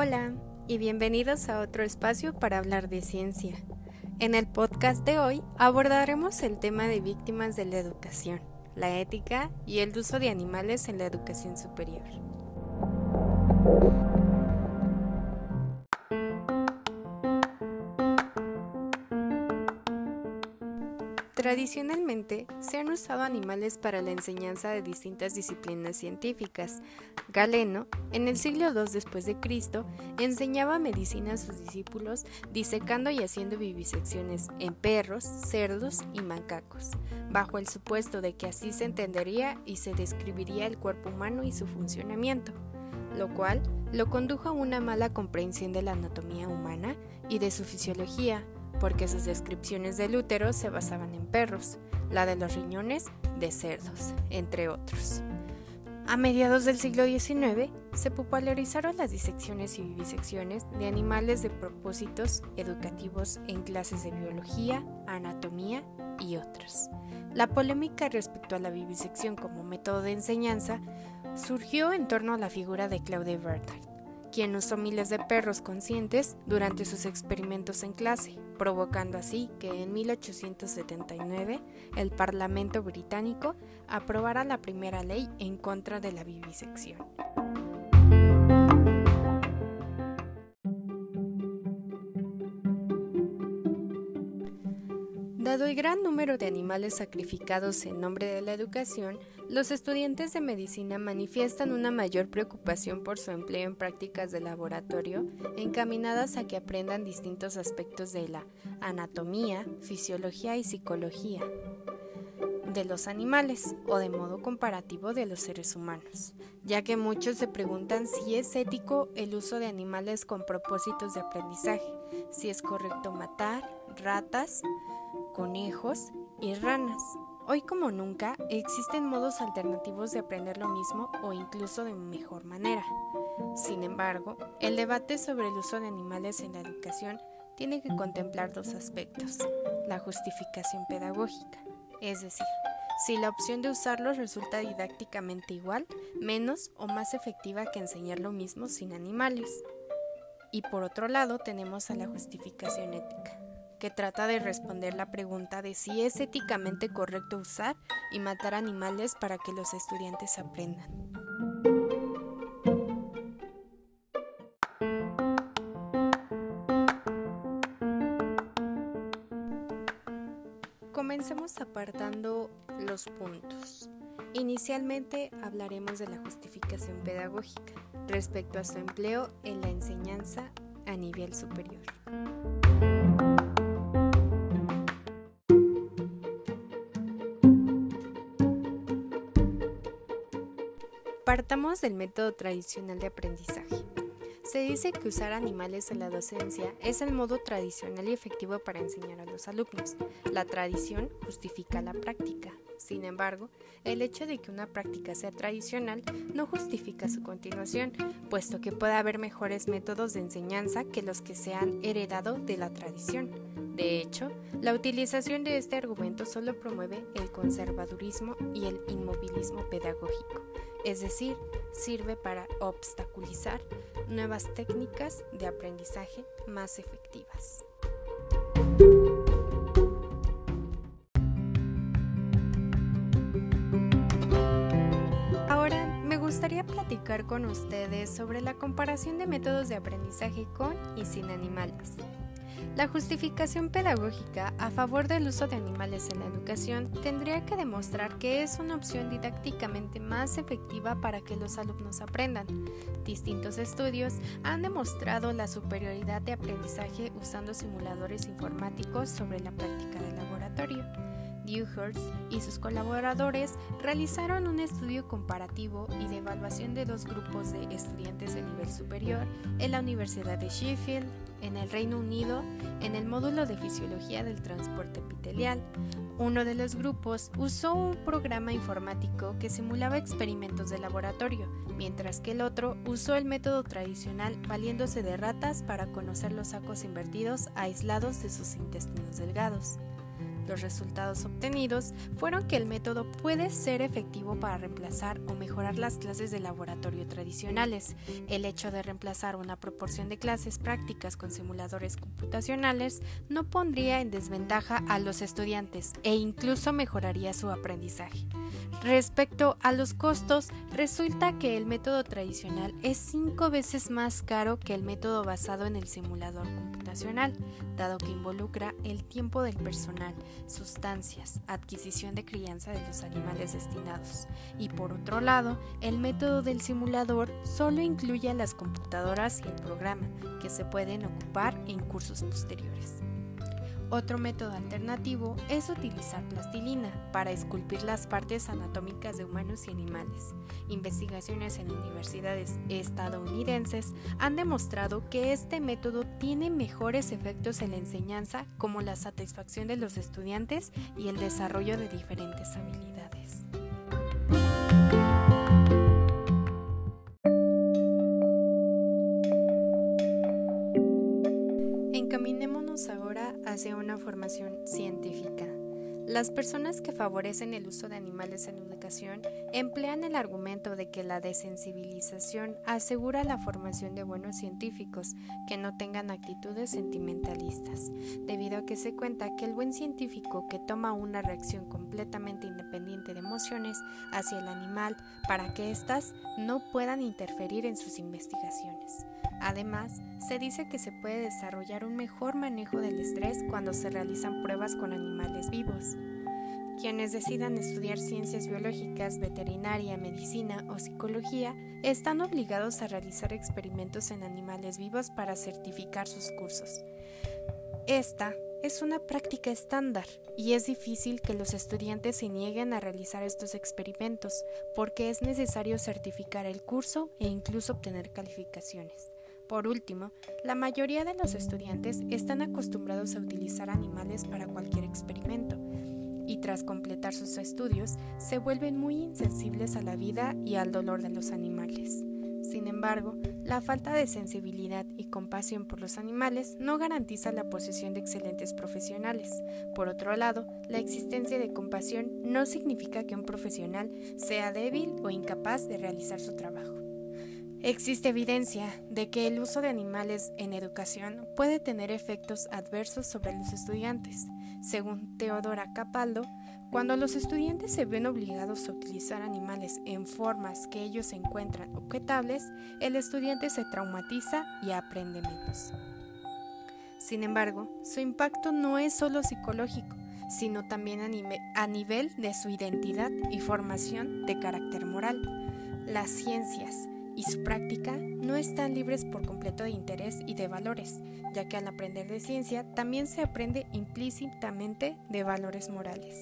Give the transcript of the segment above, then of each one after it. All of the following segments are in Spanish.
Hola y bienvenidos a otro espacio para hablar de ciencia. En el podcast de hoy abordaremos el tema de víctimas de la educación, la ética y el uso de animales en la educación superior. Tradicionalmente se han usado animales para la enseñanza de distintas disciplinas científicas. Galeno, en el siglo II después de Cristo, enseñaba medicina a sus discípulos disecando y haciendo vivisecciones en perros, cerdos y macacos, bajo el supuesto de que así se entendería y se describiría el cuerpo humano y su funcionamiento, lo cual lo condujo a una mala comprensión de la anatomía humana y de su fisiología porque sus descripciones del útero se basaban en perros, la de los riñones de cerdos, entre otros. A mediados del siglo XIX se popularizaron las disecciones y vivisecciones de animales de propósitos educativos en clases de biología, anatomía y otros. La polémica respecto a la vivisección como método de enseñanza surgió en torno a la figura de Claude Bernard, quien usó miles de perros conscientes durante sus experimentos en clase, provocando así que en 1879 el Parlamento británico aprobara la primera ley en contra de la vivisección. Gran número de animales sacrificados en nombre de la educación, los estudiantes de medicina manifiestan una mayor preocupación por su empleo en prácticas de laboratorio encaminadas a que aprendan distintos aspectos de la anatomía, fisiología y psicología de los animales o de modo comparativo de los seres humanos, ya que muchos se preguntan si es ético el uso de animales con propósitos de aprendizaje, si es correcto matar ratas, conejos y ranas. Hoy como nunca existen modos alternativos de aprender lo mismo o incluso de mejor manera. Sin embargo, el debate sobre el uso de animales en la educación tiene que contemplar dos aspectos. La justificación pedagógica, es decir, si la opción de usarlos resulta didácticamente igual, menos o más efectiva que enseñar lo mismo sin animales. Y por otro lado tenemos a la justificación ética que trata de responder la pregunta de si es éticamente correcto usar y matar animales para que los estudiantes aprendan. Comencemos apartando los puntos. Inicialmente hablaremos de la justificación pedagógica respecto a su empleo en la enseñanza a nivel superior. Partamos del método tradicional de aprendizaje. Se dice que usar animales en la docencia es el modo tradicional y efectivo para enseñar a los alumnos. La tradición justifica la práctica. Sin embargo, el hecho de que una práctica sea tradicional no justifica su continuación, puesto que puede haber mejores métodos de enseñanza que los que se han heredado de la tradición. De hecho, la utilización de este argumento solo promueve el conservadurismo y el inmovilismo pedagógico es decir, sirve para obstaculizar nuevas técnicas de aprendizaje más efectivas. Gustaría platicar con ustedes sobre la comparación de métodos de aprendizaje con y sin animales. La justificación pedagógica a favor del uso de animales en la educación tendría que demostrar que es una opción didácticamente más efectiva para que los alumnos aprendan. Distintos estudios han demostrado la superioridad de aprendizaje usando simuladores informáticos sobre la práctica del laboratorio. Dewhurst y sus colaboradores realizaron un estudio comparativo y de evaluación de dos grupos de estudiantes de nivel superior en la Universidad de Sheffield, en el Reino Unido, en el módulo de Fisiología del Transporte Epitelial. Uno de los grupos usó un programa informático que simulaba experimentos de laboratorio, mientras que el otro usó el método tradicional valiéndose de ratas para conocer los sacos invertidos aislados de sus intestinos delgados. Los resultados obtenidos fueron que el método puede ser efectivo para reemplazar o mejorar las clases de laboratorio tradicionales. El hecho de reemplazar una proporción de clases prácticas con simuladores computacionales no pondría en desventaja a los estudiantes e incluso mejoraría su aprendizaje. Respecto a los costos, resulta que el método tradicional es cinco veces más caro que el método basado en el simulador computacional, dado que involucra el tiempo del personal, sustancias, adquisición de crianza de los animales destinados. Y por otro lado, el método del simulador solo incluye las computadoras y el programa, que se pueden ocupar en cursos posteriores. Otro método alternativo es utilizar plastilina para esculpir las partes anatómicas de humanos y animales. Investigaciones en universidades estadounidenses han demostrado que este método tiene mejores efectos en la enseñanza como la satisfacción de los estudiantes y el desarrollo de diferentes habilidades. Las personas que favorecen el uso de animales en educación emplean el argumento de que la desensibilización asegura la formación de buenos científicos que no tengan actitudes sentimentalistas, debido a que se cuenta que el buen científico que toma una reacción completamente independiente de emociones hacia el animal para que éstas no puedan interferir en sus investigaciones. Además, se dice que se puede desarrollar un mejor manejo del estrés cuando se realizan pruebas con animales vivos. Quienes decidan estudiar ciencias biológicas, veterinaria, medicina o psicología están obligados a realizar experimentos en animales vivos para certificar sus cursos. Esta es una práctica estándar y es difícil que los estudiantes se nieguen a realizar estos experimentos porque es necesario certificar el curso e incluso obtener calificaciones. Por último, la mayoría de los estudiantes están acostumbrados a utilizar animales para cualquier experimento y tras completar sus estudios se vuelven muy insensibles a la vida y al dolor de los animales. Sin embargo, la falta de sensibilidad y compasión por los animales no garantiza la posesión de excelentes profesionales. Por otro lado, la existencia de compasión no significa que un profesional sea débil o incapaz de realizar su trabajo. Existe evidencia de que el uso de animales en educación puede tener efectos adversos sobre los estudiantes. Según Teodora Capaldo, cuando los estudiantes se ven obligados a utilizar animales en formas que ellos encuentran objetables, el estudiante se traumatiza y aprende menos. Sin embargo, su impacto no es solo psicológico, sino también a, nivel de su identidad y formación de carácter moral. Las ciencias, y su práctica no están libres por completo de interés y de valores, ya que al aprender de ciencia también se aprende implícitamente de valores morales.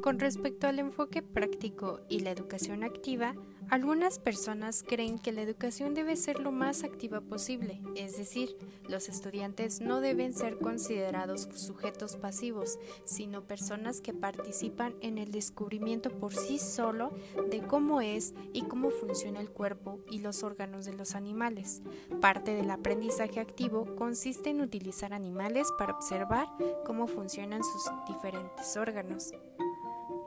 Con respecto al enfoque práctico y la educación activa, algunas personas creen que la educación debe ser lo más activa posible, es decir, los estudiantes no deben ser considerados sujetos pasivos, sino personas que participan en el descubrimiento por sí solo de cómo es y cómo funciona el cuerpo y los órganos de los animales. Parte del aprendizaje activo consiste en utilizar animales para observar cómo funcionan sus diferentes órganos.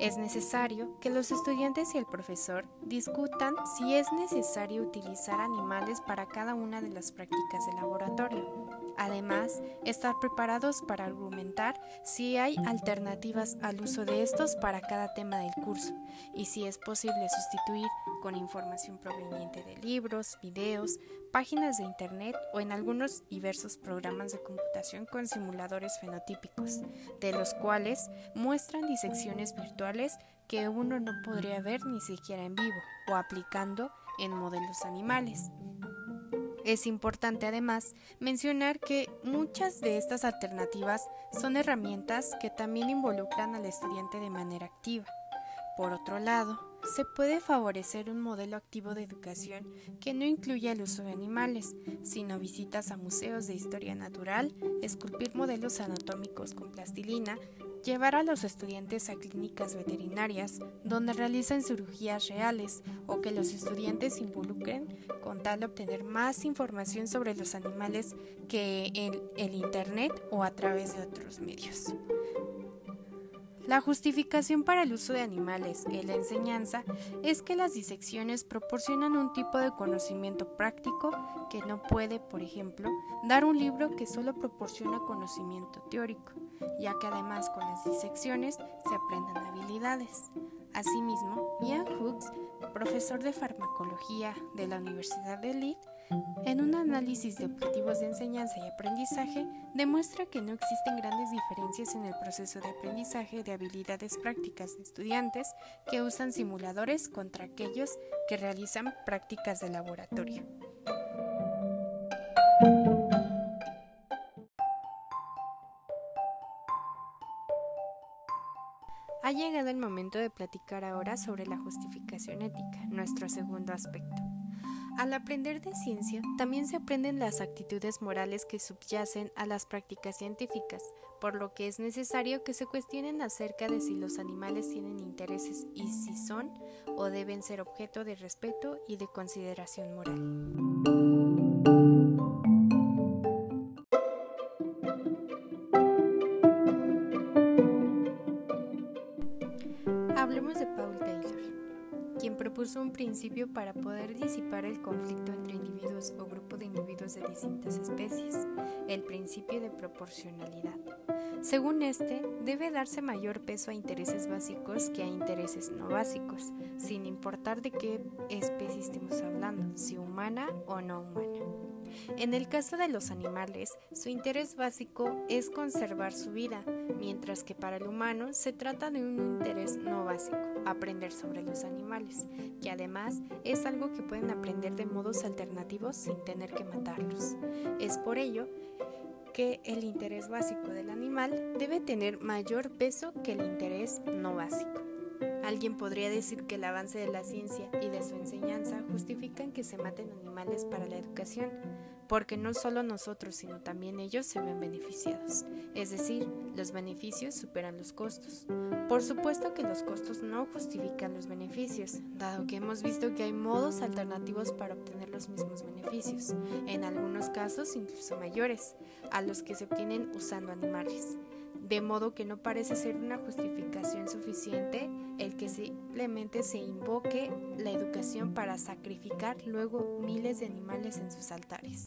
Es necesario que los estudiantes y el profesor discutan si es necesario utilizar animales para cada una de las prácticas de laboratorio. Además, estar preparados para argumentar si hay alternativas al uso de estos para cada tema del curso y si es posible sustituir con información proveniente de libros, videos, páginas de Internet o en algunos diversos programas de computación con simuladores fenotípicos, de los cuales muestran disecciones virtuales que uno no podría ver ni siquiera en vivo o aplicando en modelos animales. Es importante además mencionar que muchas de estas alternativas son herramientas que también involucran al estudiante de manera activa. Por otro lado, se puede favorecer un modelo activo de educación que no incluya el uso de animales, sino visitas a museos de historia natural, esculpir modelos anatómicos con plastilina, llevar a los estudiantes a clínicas veterinarias donde realizan cirugías reales o que los estudiantes involucren con tal de obtener más información sobre los animales que en el Internet o a través de otros medios. La justificación para el uso de animales en la enseñanza es que las disecciones proporcionan un tipo de conocimiento práctico que no puede, por ejemplo, dar un libro que solo proporciona conocimiento teórico, ya que además con las disecciones se aprenden habilidades. Asimismo, Ian Hooks, profesor de farmacología de la Universidad de Leeds, en un análisis de objetivos de enseñanza y aprendizaje, demuestra que no existen grandes diferencias en el proceso de aprendizaje de habilidades prácticas de estudiantes que usan simuladores contra aquellos que realizan prácticas de laboratorio. Ha llegado el momento de platicar ahora sobre la justificación ética, nuestro segundo aspecto. Al aprender de ciencia, también se aprenden las actitudes morales que subyacen a las prácticas científicas, por lo que es necesario que se cuestionen acerca de si los animales tienen intereses y si son o deben ser objeto de respeto y de consideración moral. Un principio para poder disipar el conflicto entre individuos o grupo de individuos de distintas especies, el principio de proporcionalidad. Según este, debe darse mayor peso a intereses básicos que a intereses no básicos, sin importar de qué especie estemos hablando, si humana o no humana. En el caso de los animales, su interés básico es conservar su vida, mientras que para el humano se trata de un interés no básico, aprender sobre los animales, que además es algo que pueden aprender de modos alternativos sin tener que matarlos. Es por ello que el interés básico del animal debe tener mayor peso que el interés no básico. Alguien podría decir que el avance de la ciencia y de su enseñanza justifican que se maten animales para la educación, porque no solo nosotros, sino también ellos se ven beneficiados. Es decir, los beneficios superan los costos. Por supuesto que los costos no justifican los beneficios, dado que hemos visto que hay modos alternativos para obtener los mismos beneficios, en algunos casos incluso mayores, a los que se obtienen usando animales de modo que no parece ser una justificación suficiente el que simplemente se invoque la educación para sacrificar luego miles de animales en sus altares.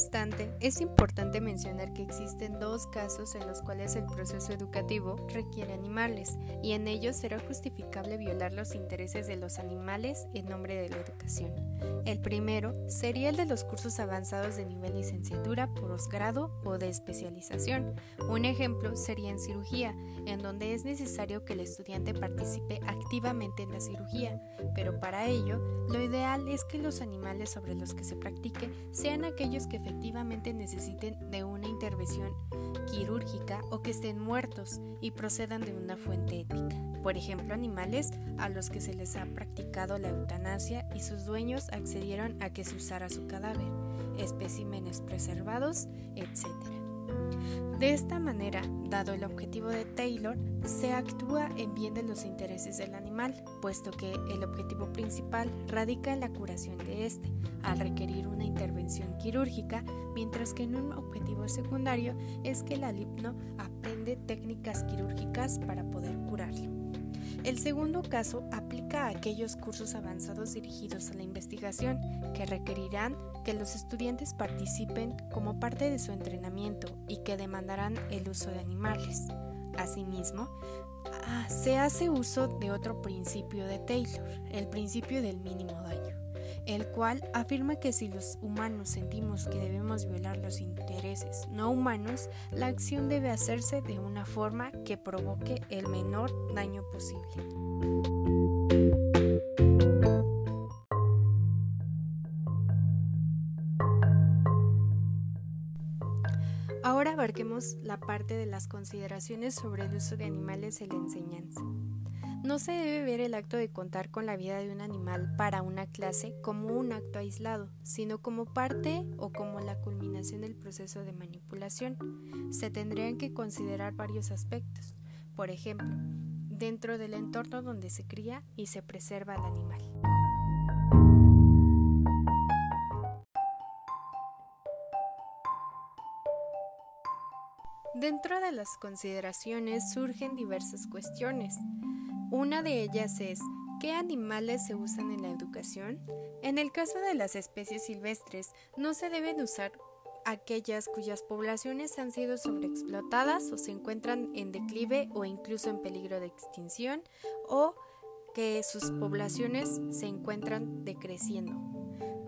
Obstante, es importante mencionar que existen dos casos en los cuales el proceso educativo requiere animales y en ellos será justificable violar los intereses de los animales en nombre de la educación. El primero sería el de los cursos avanzados de nivel licenciatura, posgrado o de especialización. Un ejemplo sería en cirugía, en donde es necesario que el estudiante participe activamente en la cirugía, pero para ello lo ideal es que los animales sobre los que se practique sean aquellos que efectivamente necesiten de una intervención quirúrgica o que estén muertos y procedan de una fuente ética. Por ejemplo, animales a los que se les ha practicado la eutanasia y sus dueños accedieron a que se usara su cadáver, especímenes preservados, etc. De esta manera, dado el objetivo de Taylor, se actúa en bien de los intereses del animal, puesto que el objetivo principal radica en la curación de éste, al requerir una intervención quirúrgica, mientras que en un objetivo secundario es que el alumno aprende técnicas quirúrgicas para poder curarlo. El segundo caso aplica a aquellos cursos avanzados dirigidos a la investigación que requerirán que los estudiantes participen como parte de su entrenamiento y que demandarán el uso de animales. Asimismo, ah, se hace uso de otro principio de Taylor, el principio del mínimo daño el cual afirma que si los humanos sentimos que debemos violar los intereses no humanos, la acción debe hacerse de una forma que provoque el menor daño posible. Abarquemos la parte de las consideraciones sobre el uso de animales en la enseñanza. No se debe ver el acto de contar con la vida de un animal para una clase como un acto aislado, sino como parte o como la culminación del proceso de manipulación. Se tendrían que considerar varios aspectos. Por ejemplo, dentro del entorno donde se cría y se preserva al animal. Dentro de las consideraciones surgen diversas cuestiones. Una de ellas es, ¿qué animales se usan en la educación? En el caso de las especies silvestres, no se deben usar aquellas cuyas poblaciones han sido sobreexplotadas o se encuentran en declive o incluso en peligro de extinción o que sus poblaciones se encuentran decreciendo.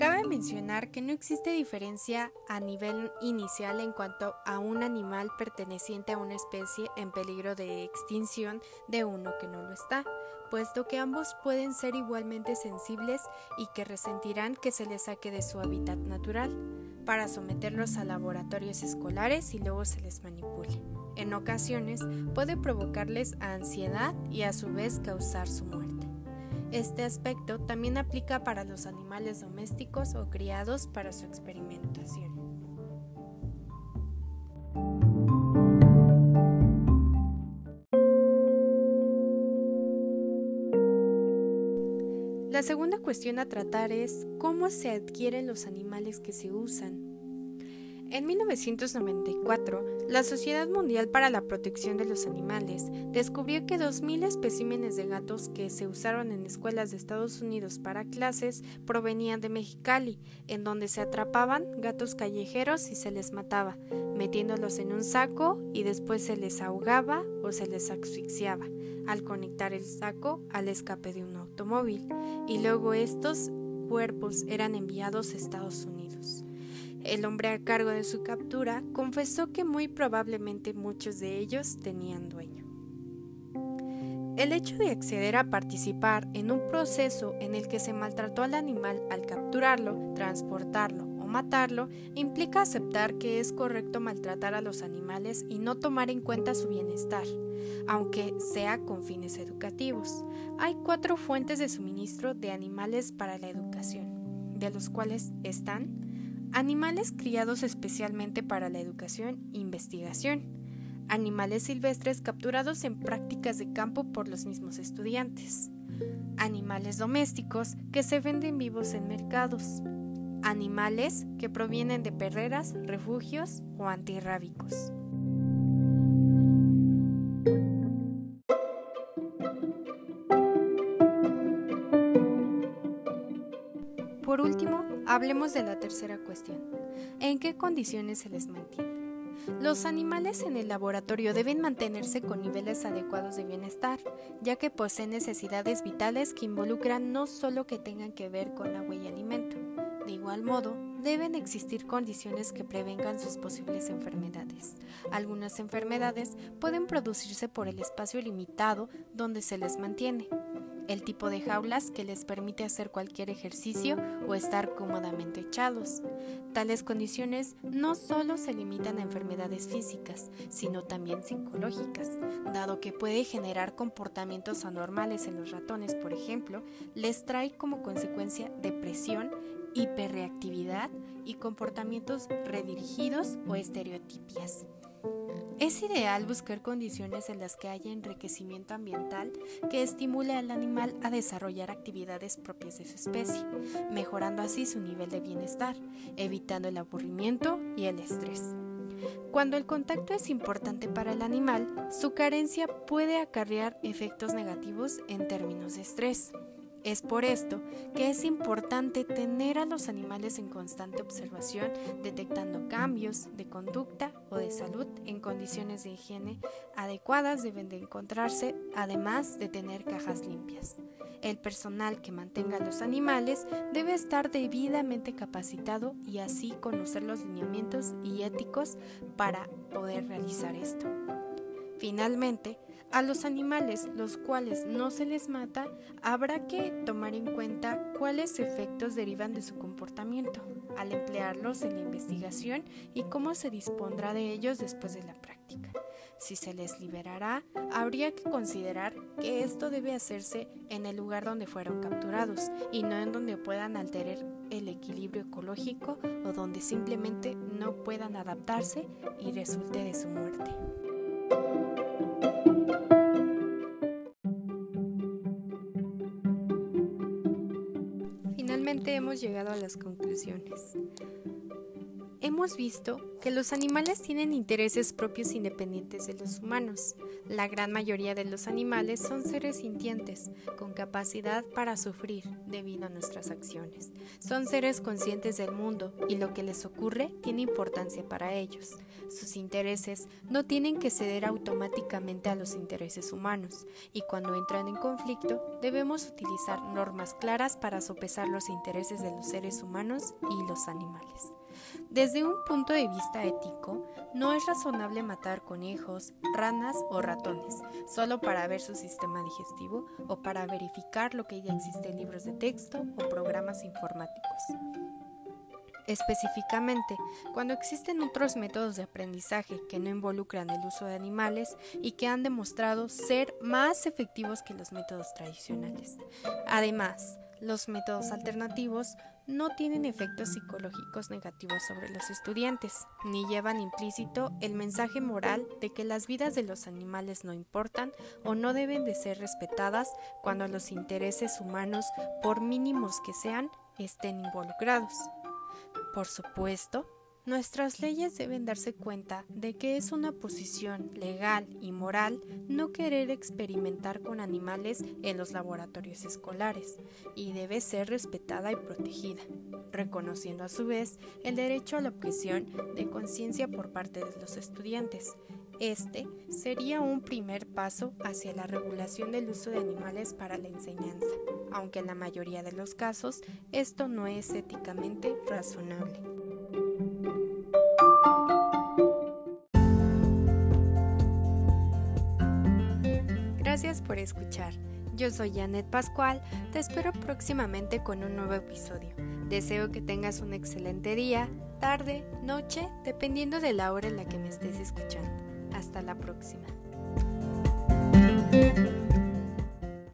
Cabe mencionar que no existe diferencia a nivel inicial en cuanto a un animal perteneciente a una especie en peligro de extinción de uno que no lo está, puesto que ambos pueden ser igualmente sensibles y que resentirán que se les saque de su hábitat natural, para someterlos a laboratorios escolares y luego se les manipule. En ocasiones puede provocarles ansiedad y a su vez causar su muerte. Este aspecto también aplica para los animales domésticos o criados para su experimentación. La segunda cuestión a tratar es cómo se adquieren los animales que se usan. En 1994, la Sociedad Mundial para la Protección de los Animales descubrió que 2.000 especímenes de gatos que se usaron en escuelas de Estados Unidos para clases provenían de Mexicali, en donde se atrapaban gatos callejeros y se les mataba, metiéndolos en un saco y después se les ahogaba o se les asfixiaba al conectar el saco al escape de un automóvil, y luego estos cuerpos eran enviados a Estados Unidos. El hombre a cargo de su captura confesó que muy probablemente muchos de ellos tenían dueño. El hecho de acceder a participar en un proceso en el que se maltrató al animal al capturarlo, transportarlo o matarlo implica aceptar que es correcto maltratar a los animales y no tomar en cuenta su bienestar, aunque sea con fines educativos. Hay cuatro fuentes de suministro de animales para la educación, de los cuales están Animales criados especialmente para la educación e investigación. Animales silvestres capturados en prácticas de campo por los mismos estudiantes. Animales domésticos que se venden vivos en mercados. Animales que provienen de perreras, refugios o antirrábicos. Por último, hablemos de la tercera cuestión. ¿En qué condiciones se les mantiene? Los animales en el laboratorio deben mantenerse con niveles adecuados de bienestar, ya que poseen necesidades vitales que involucran no solo que tengan que ver con agua y alimento. De igual modo, deben existir condiciones que prevengan sus posibles enfermedades. Algunas enfermedades pueden producirse por el espacio limitado donde se les mantiene, el tipo de jaulas que les permite hacer cualquier ejercicio o estar cómodamente echados. Tales condiciones no solo se limitan a enfermedades físicas, sino también psicológicas, dado que puede generar comportamientos anormales en los ratones, por ejemplo, les trae como consecuencia depresión, hiperreactividad y comportamientos redirigidos o estereotipias. Es ideal buscar condiciones en las que haya enriquecimiento ambiental que estimule al animal a desarrollar actividades propias de su especie, mejorando así su nivel de bienestar, evitando el aburrimiento y el estrés. Cuando el contacto es importante para el animal, su carencia puede acarrear efectos negativos en términos de estrés. Es por esto que es importante tener a los animales en constante observación, detectando cambios de conducta o de salud en condiciones de higiene adecuadas deben de encontrarse, además de tener cajas limpias. El personal que mantenga a los animales debe estar debidamente capacitado y así conocer los lineamientos y éticos para poder realizar esto. Finalmente, a los animales los cuales no se les mata, habrá que tomar en cuenta cuáles efectos derivan de su comportamiento. al emplearlos en la investigación y cómo se dispondrá de ellos después de la práctica. Si se les liberará, habría que considerar que esto debe hacerse en el lugar donde fueron capturados y no en donde puedan alterar el equilibrio ecológico o donde simplemente no puedan adaptarse y resulte de su muerte. Las conclusiones. Hemos visto que los animales tienen intereses propios independientes de los humanos. La gran mayoría de los animales son seres sintientes, con capacidad para sufrir debido a nuestras acciones. Son seres conscientes del mundo y lo que les ocurre tiene importancia para ellos. Sus intereses no tienen que ceder automáticamente a los intereses humanos y cuando entran en conflicto debemos utilizar normas claras para sopesar los intereses de los seres humanos y los animales. Desde un punto de vista ético, no es razonable matar conejos, ranas o ratones solo para ver su sistema digestivo o para verificar lo que ya existe en libros de texto o programas informáticos. Específicamente, cuando existen otros métodos de aprendizaje que no involucran el uso de animales y que han demostrado ser más efectivos que los métodos tradicionales. Además, los métodos alternativos no tienen efectos psicológicos negativos sobre los estudiantes, ni llevan implícito el mensaje moral de que las vidas de los animales no importan o no deben de ser respetadas cuando los intereses humanos, por mínimos que sean, estén involucrados. Por supuesto, Nuestras leyes deben darse cuenta de que es una posición legal y moral no querer experimentar con animales en los laboratorios escolares y debe ser respetada y protegida, reconociendo a su vez el derecho a la objeción de conciencia por parte de los estudiantes. Este sería un primer paso hacia la regulación del uso de animales para la enseñanza, aunque en la mayoría de los casos esto no es éticamente razonable. Por escuchar. Yo soy Janet Pascual, te espero próximamente con un nuevo episodio. Deseo que tengas un excelente día, tarde, noche, dependiendo de la hora en la que me estés escuchando. Hasta la próxima.